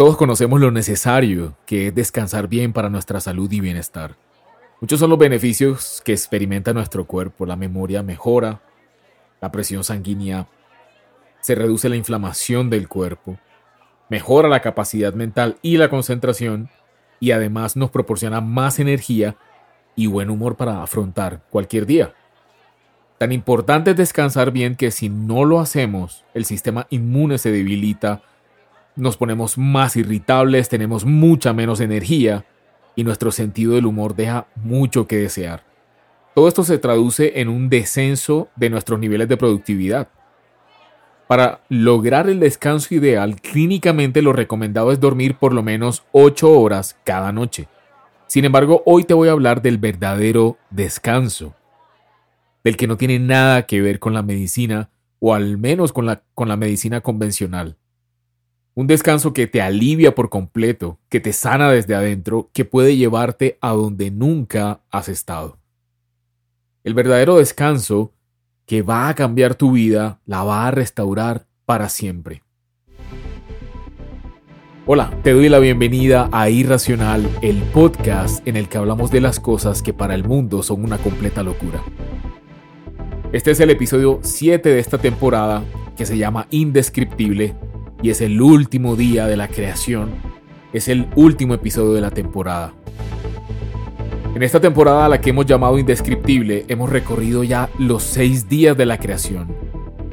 Todos conocemos lo necesario que es descansar bien para nuestra salud y bienestar. Muchos son los beneficios que experimenta nuestro cuerpo. La memoria mejora, la presión sanguínea, se reduce la inflamación del cuerpo, mejora la capacidad mental y la concentración y además nos proporciona más energía y buen humor para afrontar cualquier día. Tan importante es descansar bien que si no lo hacemos, el sistema inmune se debilita, nos ponemos más irritables, tenemos mucha menos energía y nuestro sentido del humor deja mucho que desear. Todo esto se traduce en un descenso de nuestros niveles de productividad. Para lograr el descanso ideal, clínicamente lo recomendado es dormir por lo menos 8 horas cada noche. Sin embargo, hoy te voy a hablar del verdadero descanso, del que no tiene nada que ver con la medicina, o al menos con la, con la medicina convencional. Un descanso que te alivia por completo, que te sana desde adentro, que puede llevarte a donde nunca has estado. El verdadero descanso que va a cambiar tu vida, la va a restaurar para siempre. Hola, te doy la bienvenida a Irracional, el podcast en el que hablamos de las cosas que para el mundo son una completa locura. Este es el episodio 7 de esta temporada que se llama Indescriptible y es el último día de la creación. Es el último episodio de la temporada. En esta temporada a la que hemos llamado Indescriptible hemos recorrido ya los seis días de la creación,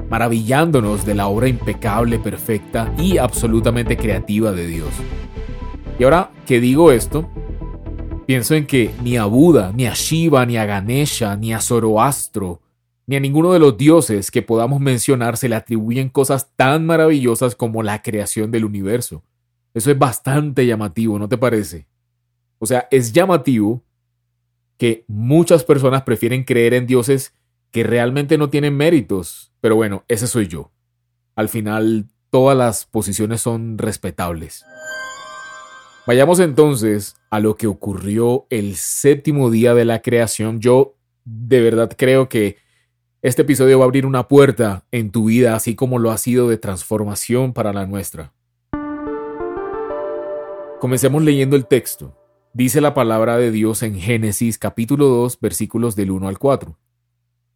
maravillándonos de la obra impecable, perfecta y absolutamente creativa de Dios. Y ahora que digo esto, pienso en que ni a Buda, ni a Shiva, ni a Ganesha, ni a Zoroastro, ni a ninguno de los dioses que podamos mencionar se le atribuyen cosas tan maravillosas como la creación del universo. Eso es bastante llamativo, ¿no te parece? O sea, es llamativo que muchas personas prefieren creer en dioses que realmente no tienen méritos, pero bueno, ese soy yo. Al final, todas las posiciones son respetables. Vayamos entonces a lo que ocurrió el séptimo día de la creación. Yo de verdad creo que este episodio va a abrir una puerta en tu vida, así como lo ha sido de transformación para la nuestra. Comencemos leyendo el texto. Dice la palabra de Dios en Génesis capítulo 2 versículos del 1 al 4.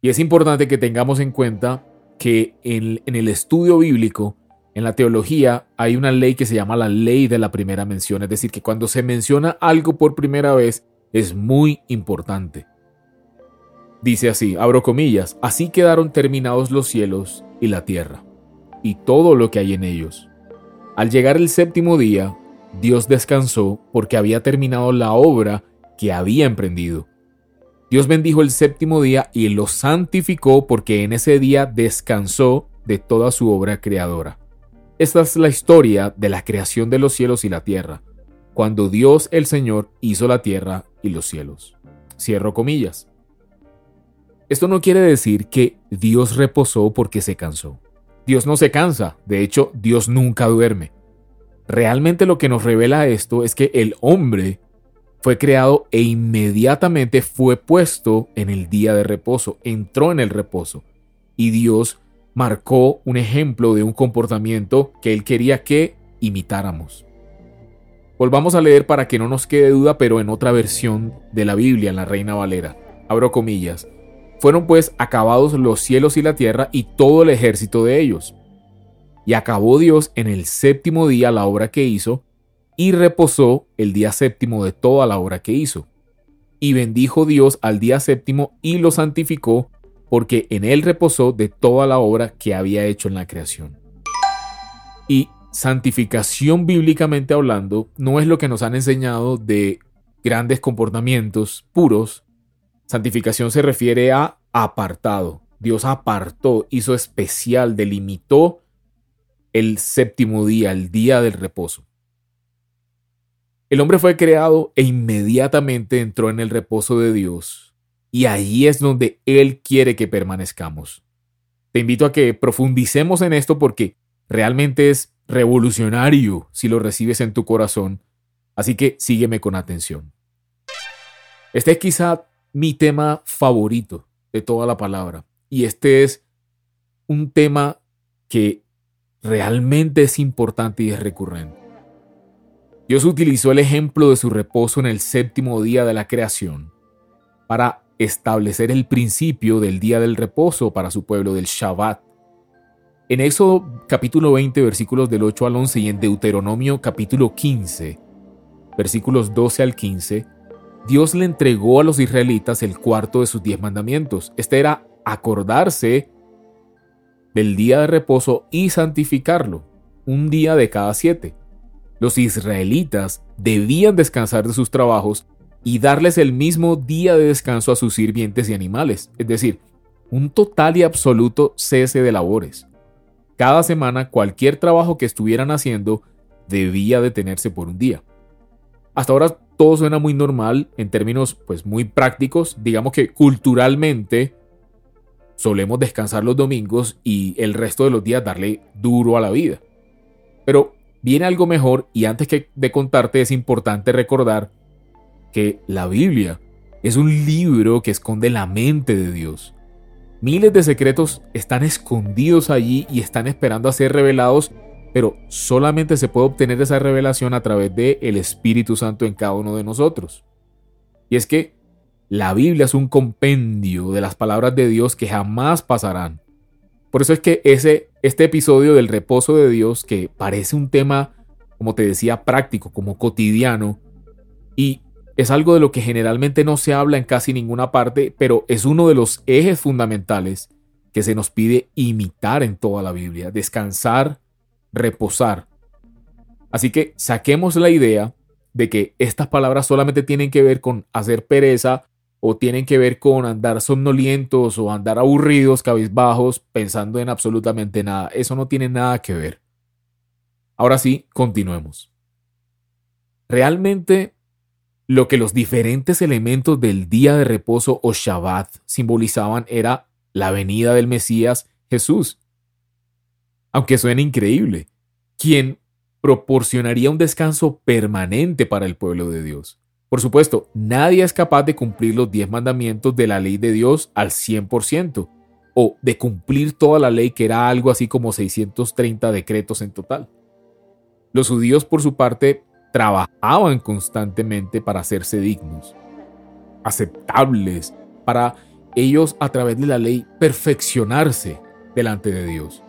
Y es importante que tengamos en cuenta que en, en, el estudio bíblico, en la teología, hay una ley que se llama la ley de la primera mención. Es decir, que cuando se menciona algo por primera vez, es muy importante. Dice así, abro comillas, así quedaron terminados los cielos y la tierra, y todo lo que hay en ellos. Al llegar el séptimo día, Dios descansó porque había terminado la obra que había emprendido. Dios bendijo el séptimo día y lo santificó porque en ese día descansó de toda su obra creadora. Esta es la historia de la creación de los cielos y la tierra, cuando Dios el Señor hizo la tierra y los cielos. Cierro comillas. Esto no quiere decir que Dios reposó porque se cansó. Dios no se cansa, de hecho Dios nunca duerme. Realmente lo que nos revela esto es que el hombre fue creado e inmediatamente fue puesto en el día de reposo, entró en el reposo. Y Dios marcó un ejemplo de un comportamiento que él quería que imitáramos. Volvamos a leer para que no nos quede duda, pero en otra versión de la Biblia, en la Reina Valera. Abro comillas. Fueron pues acabados los cielos y la tierra y todo el ejército de ellos. Y acabó Dios en el séptimo día la obra que hizo, y reposó el día séptimo de toda la obra que hizo. Y bendijo Dios al día séptimo y lo santificó, porque en él reposó de toda la obra que había hecho en la creación. Y santificación bíblicamente hablando no es lo que nos han enseñado de grandes comportamientos puros, Santificación se refiere a apartado. Dios apartó, hizo especial, delimitó el séptimo día, el día del reposo. El hombre fue creado e inmediatamente entró en el reposo de Dios, y ahí es donde Él quiere que permanezcamos. Te invito a que profundicemos en esto porque realmente es revolucionario si lo recibes en tu corazón, así que sígueme con atención. Este es quizá mi tema favorito de toda la palabra. Y este es un tema que realmente es importante y es recurrente. Dios utilizó el ejemplo de su reposo en el séptimo día de la creación para establecer el principio del día del reposo para su pueblo del Shabbat. En Éxodo capítulo 20 versículos del 8 al 11 y en Deuteronomio capítulo 15 versículos 12 al 15, Dios le entregó a los israelitas el cuarto de sus diez mandamientos. Este era acordarse del día de reposo y santificarlo, un día de cada siete. Los israelitas debían descansar de sus trabajos y darles el mismo día de descanso a sus sirvientes y animales, es decir, un total y absoluto cese de labores. Cada semana cualquier trabajo que estuvieran haciendo debía detenerse por un día. Hasta ahora todo suena muy normal en términos pues muy prácticos, digamos que culturalmente solemos descansar los domingos y el resto de los días darle duro a la vida. Pero viene algo mejor y antes que de contarte es importante recordar que la Biblia es un libro que esconde la mente de Dios. Miles de secretos están escondidos allí y están esperando a ser revelados, pero solamente se puede obtener esa revelación a través de el Espíritu Santo en cada uno de nosotros. Y es que la Biblia es un compendio de las palabras de Dios que jamás pasarán. Por eso es que ese, este episodio del reposo de Dios, que parece un tema, como te decía, práctico, como cotidiano, y es algo de lo que generalmente no se habla en casi ninguna parte, pero es uno de los ejes fundamentales que se nos pide imitar en toda la Biblia, descansar, reposar. Así que saquemos la idea de que estas palabras solamente tienen que ver con hacer pereza o tienen que ver con andar somnolientos o andar aburridos, cabizbajos, pensando en absolutamente nada. Eso no tiene nada que ver. Ahora sí, continuemos. Realmente lo que los diferentes elementos del día de reposo o Shabbat simbolizaban era la venida del Mesías Jesús. Aunque suene increíble, quien proporcionaría un descanso permanente para el pueblo de Dios. Por supuesto, nadie es capaz de cumplir los diez mandamientos de la ley de Dios al 100%, o de cumplir toda la ley que era algo así como 630 decretos en total. Los judíos, por su parte, trabajaban constantemente para hacerse dignos, aceptables, para ellos a través de la ley perfeccionarse delante de Dios.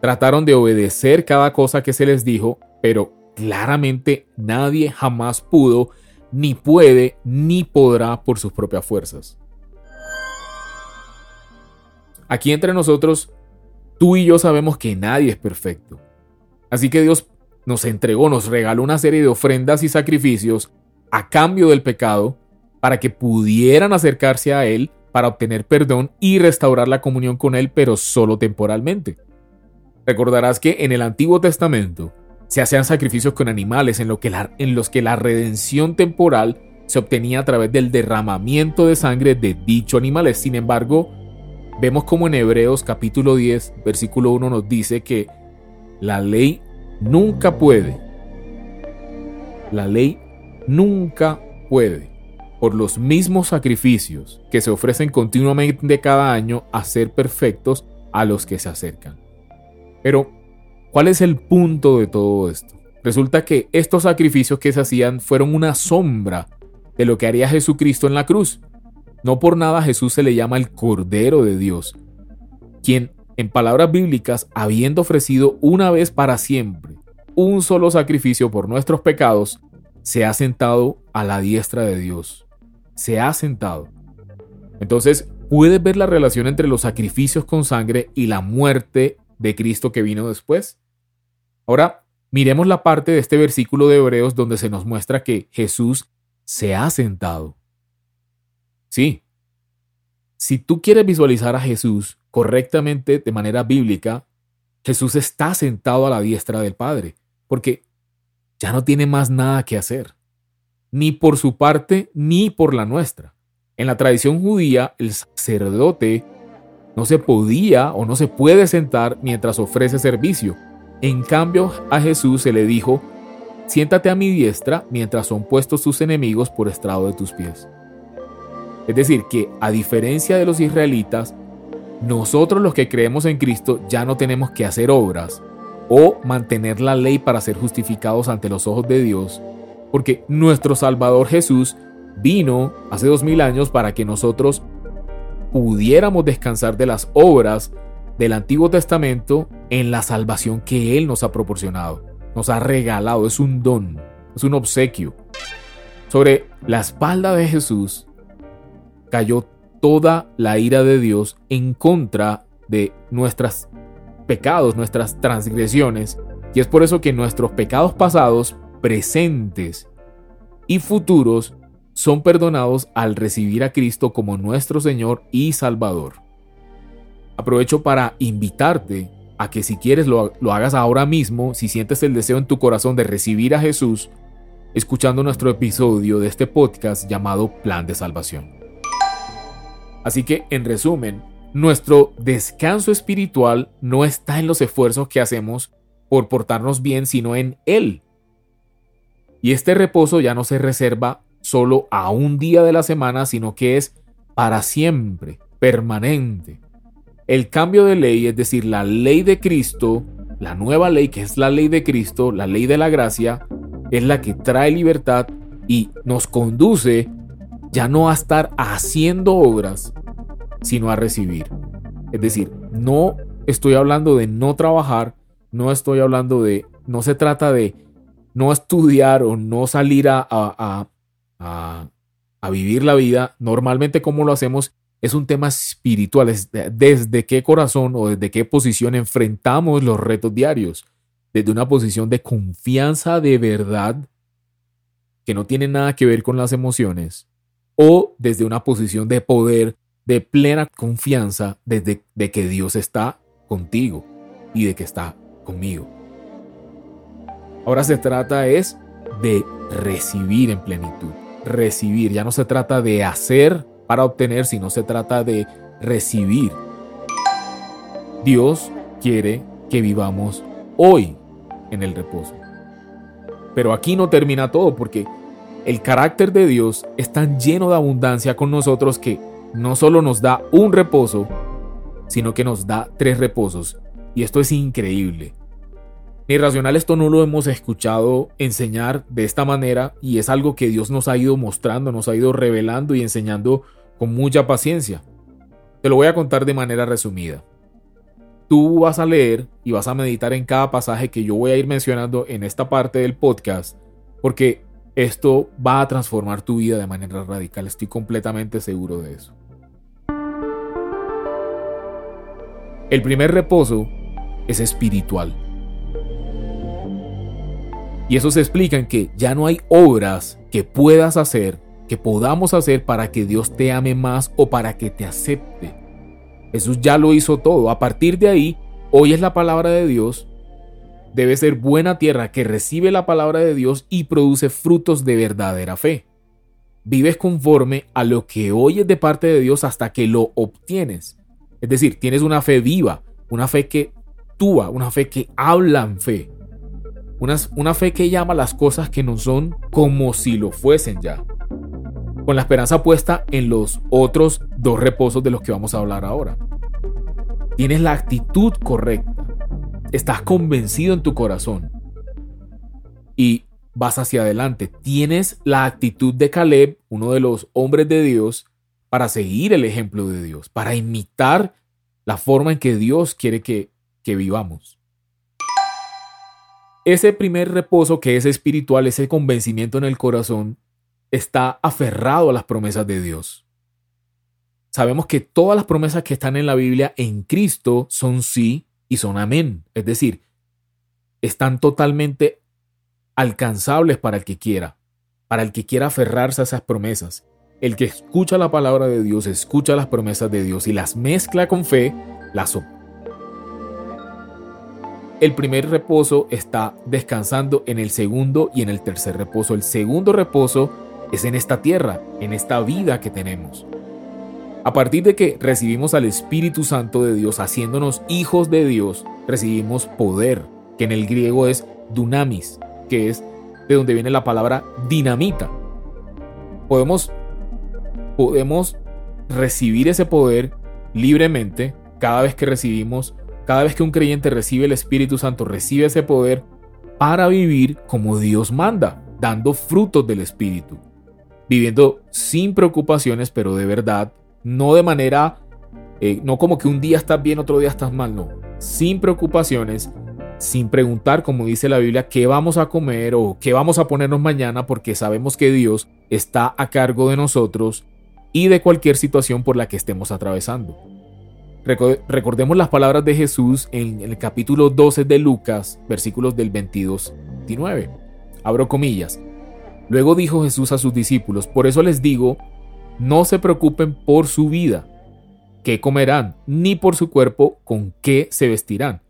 Trataron de obedecer cada cosa que se les dijo, pero claramente nadie jamás pudo ni puede ni podrá por sus propias fuerzas. Aquí entre nosotros, tú y yo sabemos que nadie es perfecto. Así que Dios nos entregó, nos regaló una serie de ofrendas y sacrificios a cambio del pecado para que pudieran acercarse a Él para obtener perdón y restaurar la comunión con Él, pero solo temporalmente. Recordarás que en el Antiguo Testamento se hacían sacrificios con animales en, en los que la redención temporal se obtenía a través del derramamiento de sangre de dicho animales. Sin embargo, vemos como en Hebreos capítulo 10, versículo 1 nos dice que la ley nunca puede, la ley nunca puede, por los mismos sacrificios que se ofrecen continuamente cada año, hacer perfectos a los que se acercan. Pero ¿Cuál es el punto de todo esto? Resulta que estos sacrificios que se hacían fueron una sombra de lo que haría Jesucristo en la cruz. No por nada Jesús se le llama el Cordero de Dios, quien, en palabras bíblicas, habiendo ofrecido una vez para siempre un solo sacrificio por nuestros pecados, se ha sentado a la diestra de Dios. Se ha sentado. Entonces, ¿puedes ver la relación entre los sacrificios con sangre y la muerte de Cristo que vino después? Ahora, miremos la parte de este versículo de Hebreos donde se nos muestra que Jesús se ha sentado. Sí, si tú quieres visualizar a Jesús correctamente de manera bíblica, Jesús está sentado a la diestra del Padre, porque ya no tiene más nada que hacer, ni por su parte ni por la nuestra. En la tradición judía, el sacerdote no se podía o no se puede sentar mientras ofrece servicio. En cambio, a Jesús se le dijo, siéntate a mi diestra mientras son puestos tus enemigos por estrado de tus pies. Es decir, que a diferencia de los israelitas, nosotros los que creemos en Cristo ya no tenemos que hacer obras o mantener la ley para ser justificados ante los ojos de Dios, porque nuestro Salvador Jesús vino hace dos mil años para que nosotros pudiéramos descansar de las obras del Antiguo Testamento en la salvación que Él nos ha proporcionado, nos ha regalado, es un don, es un obsequio. Sobre la espalda de Jesús cayó toda la ira de Dios en contra de nuestros pecados, nuestras transgresiones, y es por eso que nuestros pecados pasados, presentes y futuros son perdonados al recibir a Cristo como nuestro Señor y Salvador. Aprovecho para invitarte a que si quieres lo, lo, hagas ahora mismo, si sientes el deseo en tu corazón de recibir a Jesús, escuchando nuestro episodio de este podcast llamado Plan de Salvación. Así que, en resumen, nuestro descanso espiritual no está en los esfuerzos que hacemos por portarnos bien, sino en Él. Y este reposo ya no se reserva solo a un día de la semana, sino que es para siempre, permanente. El cambio de ley, es decir, la ley de Cristo, la nueva ley que es la ley de Cristo, la ley de la gracia, es la que trae libertad y nos conduce ya no a estar haciendo obras, sino a recibir. Es decir, no estoy hablando de no trabajar, no estoy hablando de, no se trata de no estudiar o no salir a, a, a, vivir la vida, normalmente como lo hacemos es un tema espiritual, es desde qué corazón o desde qué posición enfrentamos los retos diarios, desde una posición de confianza de verdad que no tiene nada que ver con las emociones, o desde una posición de poder, de plena confianza desde de que Dios está contigo y de que está conmigo. Ahora se trata es de recibir en plenitud recibir. Ya no se trata de hacer para obtener, sino se trata de recibir. Dios quiere que vivamos hoy en el reposo. Pero aquí no termina todo porque el carácter de Dios es tan lleno de abundancia con nosotros que no solo nos da un reposo, sino que nos da tres reposos. Y esto es increíble. Ni racional esto no lo hemos escuchado enseñar de esta manera y es algo que Dios nos ha ido mostrando, nos ha ido revelando y enseñando con mucha paciencia. Te lo voy a contar de manera resumida. Tú vas a leer y vas a meditar en cada pasaje que yo voy a ir mencionando en esta parte del podcast porque esto va a transformar tu vida de manera radical. Estoy completamente seguro de eso. El primer reposo es espiritual. Y eso se explica en que ya no hay obras que puedas hacer, que podamos hacer para que Dios te ame más o para que te acepte. Jesús ya lo hizo todo. A partir de ahí, hoy es la palabra de Dios. Debe ser buena tierra que recibe la palabra de Dios y produce frutos de verdadera fe. Vives conforme a lo que oyes de parte de Dios hasta que lo obtienes. Es decir, tienes una fe viva, una fe que actúa, una fe que habla en fe. Una, fe que llama las cosas que no son como si lo fuesen ya. Con la esperanza puesta en los otros dos reposos de los que vamos a hablar ahora. Tienes la actitud correcta. Estás convencido en tu corazón. Y vas hacia adelante. Tienes la actitud de Caleb, uno de los hombres de Dios, para seguir el ejemplo de Dios, para imitar la forma en que Dios quiere que, que vivamos. Ese primer reposo que es espiritual, ese convencimiento en el corazón, está aferrado a las promesas de Dios. Sabemos que todas las promesas que están en la Biblia en Cristo son sí y son amén. Es decir, están totalmente alcanzables para el que quiera, para el que quiera aferrarse a esas promesas. El que escucha la palabra de Dios, escucha las promesas de Dios y las mezcla con fe, las, el primer reposo está descansando en el segundo y en el tercer reposo. El segundo reposo es en esta tierra, en esta vida que tenemos. A partir de que recibimos al Espíritu Santo de Dios haciéndonos hijos de Dios, recibimos poder, que en el griego es dunamis, que es de donde viene la palabra dinamita. Podemos, podemos recibir ese poder libremente cada vez que recibimos cada vez que un creyente recibe el Espíritu Santo, recibe ese poder para vivir como Dios manda. dando frutos del Espíritu, viviendo sin preocupaciones, pero de verdad, no de manera, eh, no como que un día estás bien, otro día estás mal, no, sin preocupaciones, sin preguntar, como dice la Biblia, qué vamos a comer o qué vamos a ponernos mañana, porque sabemos que Dios está a cargo de nosotros y de cualquier situación por la que estemos atravesando. Recordemos las palabras de Jesús en el capítulo 12 de Lucas, versículos del 22 29. Abro comillas. Luego dijo Jesús a sus discípulos, por eso les digo, no se preocupen por su vida, qué comerán, ni por su cuerpo, con qué se vestirán.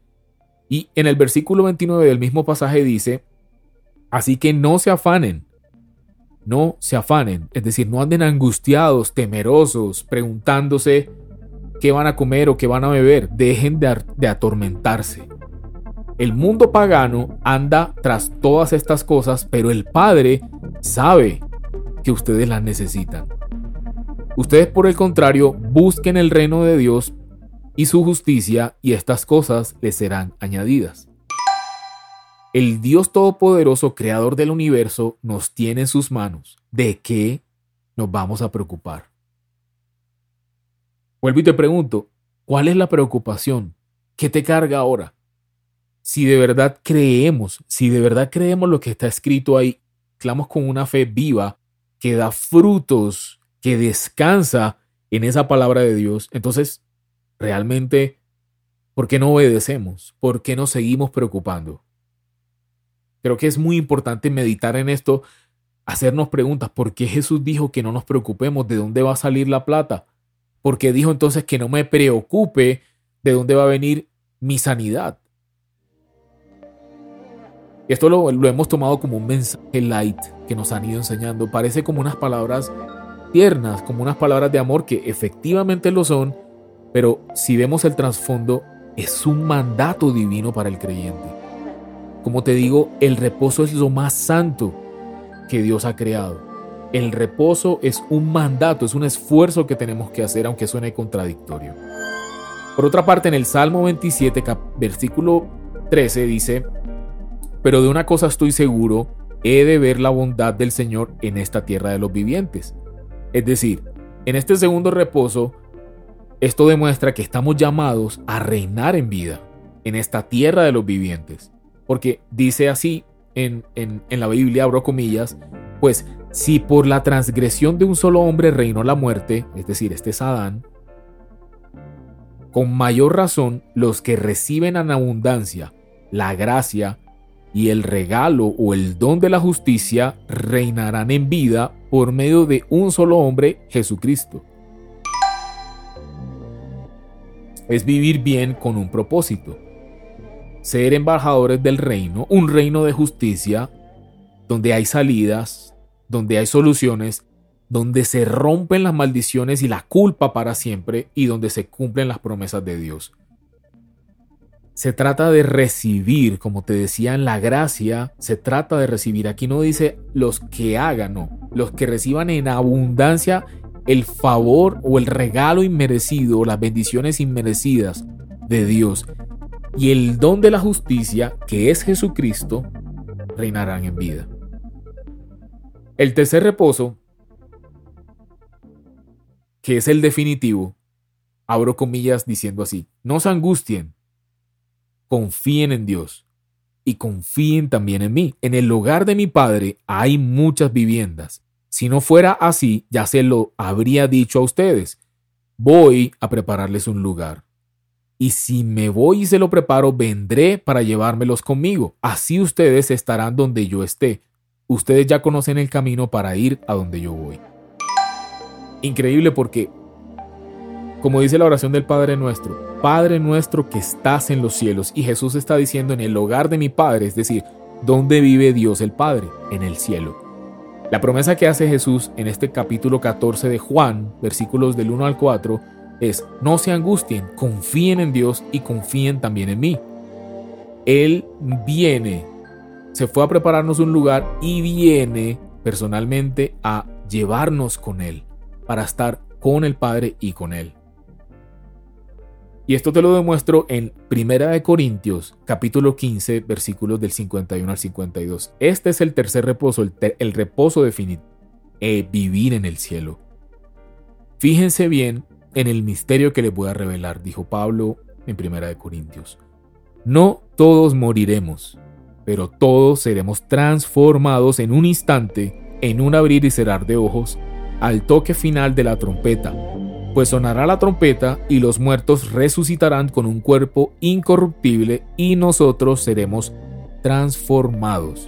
Y en el versículo 29 del mismo pasaje dice, así que no se afanen, no se afanen, es decir, no anden angustiados, temerosos, preguntándose qué van a comer o qué van a beber, dejen de, de atormentarse. El mundo pagano anda tras todas estas cosas, pero el Padre sabe que ustedes las necesitan. Ustedes por el contrario busquen el reino de Dios y su justicia y estas cosas les serán añadidas. El Dios Todopoderoso, Creador del universo, nos tiene en sus manos. ¿De qué nos vamos a preocupar? Vuelvo y te pregunto, ¿cuál es la preocupación? ¿Qué te carga ahora? Si de verdad creemos, si de verdad creemos lo que está escrito ahí, clamo con una fe viva que da frutos, que descansa en esa palabra de Dios, entonces realmente, ¿por qué no obedecemos? ¿Por qué nos seguimos preocupando? Creo que es muy importante meditar en esto, hacernos preguntas. ¿Por qué Jesús dijo que no nos preocupemos? ¿De dónde va a salir la plata? ¿Por qué dijo entonces que no me preocupe de dónde va a venir mi sanidad? Esto lo, lo, hemos tomado como un mensaje light que nos han ido enseñando. Parece como unas palabras tiernas, como unas palabras de amor que efectivamente lo son, pero si vemos el trasfondo, es un mandato divino para el creyente. Como te digo, el reposo es lo más santo que Dios ha creado. El reposo es un mandato, es un esfuerzo que tenemos que hacer, aunque suene contradictorio. Por otra parte, en el Salmo 27, versículo 13 dice, Pero de una cosa estoy seguro, he de ver la bondad del Señor en esta tierra de los vivientes. Es decir, en este segundo reposo esto demuestra que estamos llamados a reinar en vida, en esta tierra de los vivientes. Porque dice así en, en, la Biblia, abro comillas, pues si por la transgresión de un solo hombre reinó la muerte, es decir, este es Adán, con mayor razón los que reciben en abundancia la gracia y el regalo o el don de la justicia reinarán en vida por medio de un solo hombre, Jesucristo. es vivir bien con un propósito. Ser embajadores del reino, un reino de justicia, donde hay salidas, donde hay soluciones, donde se rompen las maldiciones y la culpa para siempre y donde se cumplen las promesas de Dios. Se trata de recibir, como te decía en la gracia, se trata de recibir. Aquí no dice los que hagan, no, los que reciban en abundancia el favor o el regalo inmerecido o las bendiciones inmerecidas de Dios y el don de la justicia, que es Jesucristo, reinarán en vida. El tercer reposo, que es el definitivo, abro comillas diciendo así, no se angustien, confíen en Dios y confíen también en mí. En el hogar de mi Padre hay muchas viviendas. Si no fuera así, ya se lo habría dicho a ustedes. Voy a prepararles un lugar. Y si me voy y se lo preparo, vendré para llevármelos conmigo. Así ustedes estarán donde yo esté. Ustedes ya conocen el camino para ir a donde yo voy. Increíble porque, como dice la oración del Padre nuestro, Padre nuestro que estás en los cielos, y Jesús está diciendo en el hogar de mi Padre, es decir, ¿dónde vive Dios el Padre? En el cielo. La promesa que hace Jesús en este capítulo 14 de Juan, versículos del 1 al 4, es, no se angustien, confíen en Dios y confíen también en mí. Él viene, se fue a prepararnos un lugar y viene personalmente a llevarnos con Él, para estar con el Padre y con Él. Y esto te lo demuestro en Primera de Corintios, capítulo 15, versículos del 51 al 52. Este es el tercer reposo, el, reposo definitivo, eh, vivir en el cielo. Fíjense bien en el misterio que les voy a revelar, dijo Pablo en Primera de Corintios. No todos moriremos, pero todos seremos transformados en un instante, en un abrir y cerrar de ojos, al toque final de la trompeta pues sonará la trompeta y los muertos resucitarán con un cuerpo incorruptible y nosotros seremos transformados.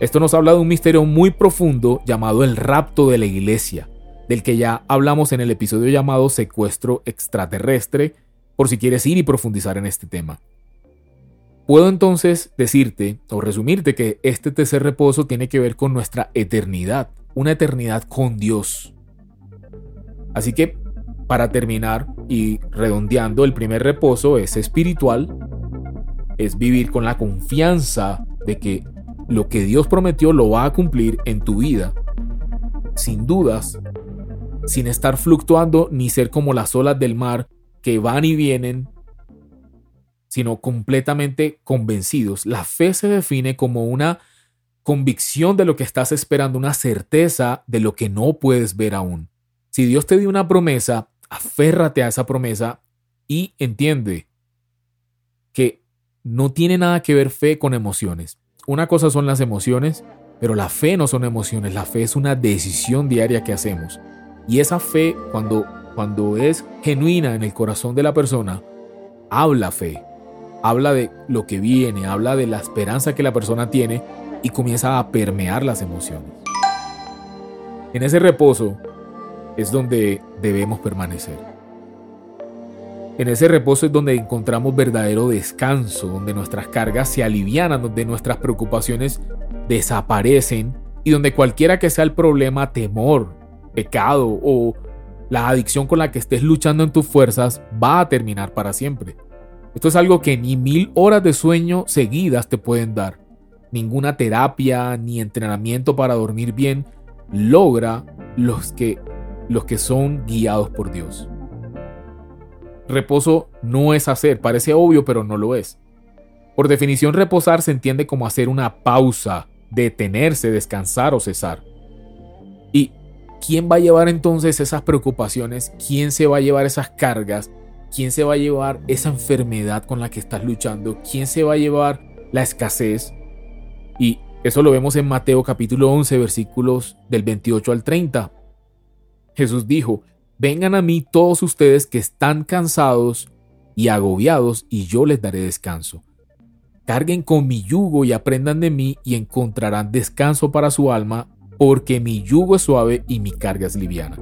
Esto nos habla de un misterio muy profundo llamado el rapto de la iglesia, del que ya hablamos en el episodio llamado secuestro extraterrestre, por si quieres ir y profundizar en este tema. Puedo entonces decirte o resumirte que este tercer reposo tiene que ver con nuestra eternidad, una eternidad con Dios, Así que, para terminar y redondeando, el primer reposo es espiritual, es vivir con la confianza de que lo que Dios prometió lo va a cumplir en tu vida, sin dudas, sin estar fluctuando ni ser como las olas del mar que van y vienen, sino completamente convencidos. La fe se define como una convicción de lo que estás esperando, una certeza de lo que no puedes ver aún. Si Dios te dio una promesa, aférrate a esa promesa y entiende que no tiene nada que ver fe con emociones. Una cosa son las emociones, pero la fe no son emociones, la fe es una decisión diaria que hacemos. Y esa fe, cuando, cuando es genuina en el corazón de la persona, habla fe, habla de lo que viene, habla de la esperanza que la persona tiene y comienza a permear las emociones. En ese reposo, es donde debemos permanecer. En ese reposo es donde encontramos verdadero descanso, donde nuestras cargas se alivianan, donde nuestras preocupaciones desaparecen y donde cualquiera que sea el problema, temor, pecado o la adicción con la que estés luchando en tus fuerzas va a terminar para siempre. Esto es algo que ni mil horas de sueño seguidas te pueden dar. Ninguna terapia ni entrenamiento para dormir bien logra los que los que son guiados por Dios. Reposo no es hacer, parece obvio, pero no lo es. Por definición, reposar se entiende como hacer una pausa, detenerse, descansar o cesar. ¿Y quién va a llevar entonces esas preocupaciones? ¿Quién se va a llevar esas cargas? ¿Quién se va a llevar esa enfermedad con la que estás luchando? ¿Quién se va a llevar la escasez? Y eso lo vemos en Mateo capítulo 11 versículos del 28 al 30. Jesús dijo, vengan a mí todos ustedes que están cansados y agobiados, y yo les daré descanso. Carguen con mi yugo y aprendan de mí y encontrarán descanso para su alma, porque mi yugo es suave y mi carga es liviana.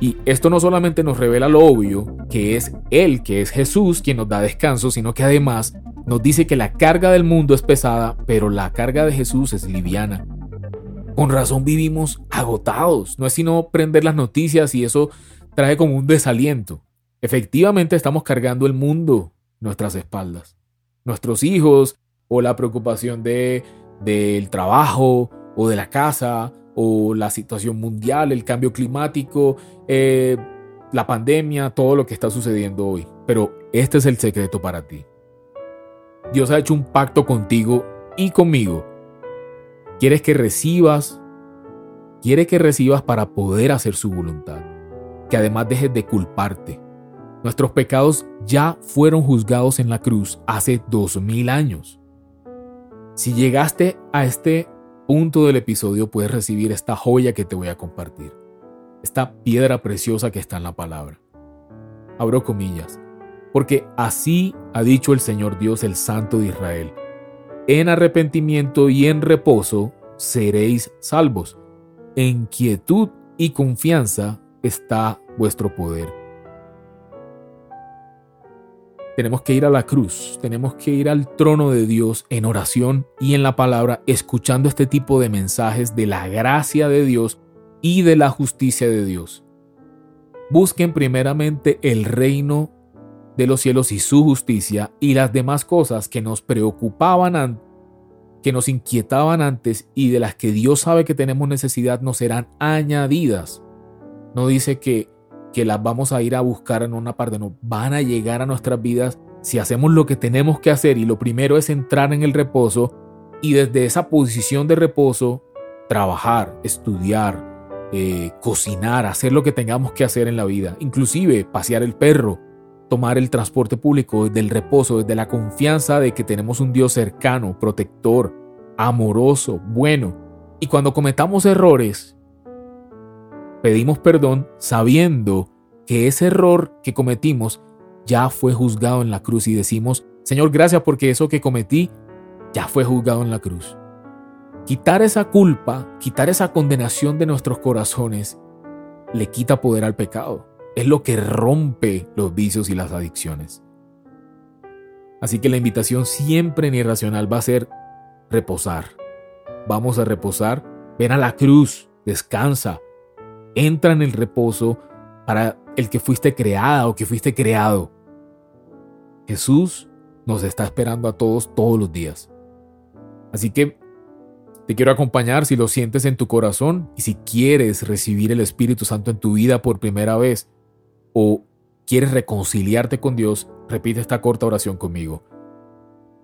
Y esto no solamente nos revela lo obvio, que es Él, que es Jesús quien nos da descanso, sino que además nos dice que la carga del mundo es pesada, pero la carga de Jesús es liviana. Con razón vivimos agotados. No es sino prender las noticias y eso trae como un desaliento. Efectivamente estamos cargando el mundo nuestras espaldas. Nuestros hijos o la preocupación de, del trabajo o de la casa o la situación mundial, el cambio climático, eh, la pandemia, todo lo que está sucediendo hoy. Pero este es el secreto para ti. Dios ha hecho un pacto contigo y conmigo Quieres que recibas, quiere que recibas para poder hacer su voluntad. Que además dejes de culparte. Nuestros pecados ya fueron juzgados en la cruz hace dos mil años. Si llegaste a este punto del episodio, puedes recibir esta joya que te voy a compartir. Esta piedra preciosa que está en la palabra. Abro comillas. Porque así ha dicho el Señor Dios, el Santo de Israel en arrepentimiento y en reposo seréis salvos. En quietud y confianza está vuestro poder. Tenemos que ir a la cruz, tenemos que ir al trono de Dios en oración y en la palabra, escuchando este tipo de mensajes de la gracia de Dios y de la justicia de Dios. Busquen primeramente el reino de los cielos y su justicia y las demás cosas que nos preocupaban, que nos inquietaban antes y de las que Dios sabe que tenemos necesidad nos serán añadidas. No dice que, que las vamos a ir a buscar en una parte, no, van a llegar a nuestras vidas si hacemos lo que tenemos que hacer y lo primero es entrar en el reposo y desde esa posición de reposo trabajar, estudiar, eh, cocinar, hacer lo que tengamos que hacer en la vida, inclusive pasear el perro, tomar el transporte público desde el reposo, desde la confianza de que tenemos un Dios cercano, protector, amoroso, bueno. Y cuando cometamos errores, pedimos perdón sabiendo que ese error que cometimos ya fue juzgado en la cruz y decimos, Señor, gracias porque eso que cometí ya fue juzgado en la cruz. Quitar esa culpa, quitar esa condenación de nuestros corazones, le quita poder al pecado. Es lo que rompe los vicios y las adicciones. Así que la invitación siempre en irracional va a ser reposar. Vamos a reposar. Ven a la cruz, descansa, entra en el reposo para el que fuiste creada o que fuiste creado. Jesús nos está esperando a todos todos los días. Así que te quiero acompañar si lo sientes en tu corazón y si quieres recibir el Espíritu Santo en tu vida por primera vez o quieres reconciliarte con Dios, repite esta corta oración conmigo.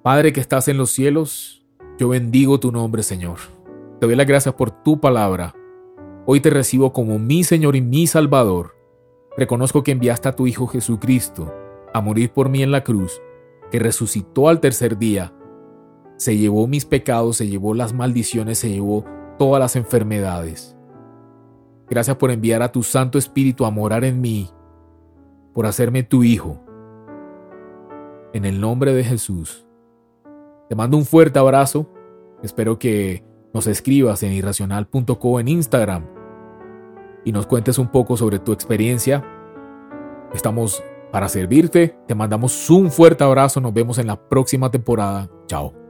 Padre que estás en los cielos, yo bendigo tu nombre, Señor. Te doy las gracias por tu palabra Hoy te recibo como mi Señor y mi Salvador. Reconozco que enviaste a tu Hijo Jesucristo a morir por mí en la cruz, que resucitó al tercer día, se llevó mis pecados, se llevó las maldiciones, se llevó todas las enfermedades. Gracias por enviar a tu Santo Espíritu a morar en mí, por hacerme tu Hijo. En el nombre de Jesús. Te mando un fuerte abrazo. Espero que nos escribas en irracional.co en Instagram y nos cuentes un poco sobre tu experiencia. Estamos para servirte. Te mandamos un fuerte abrazo. Nos vemos en la próxima temporada. Chao.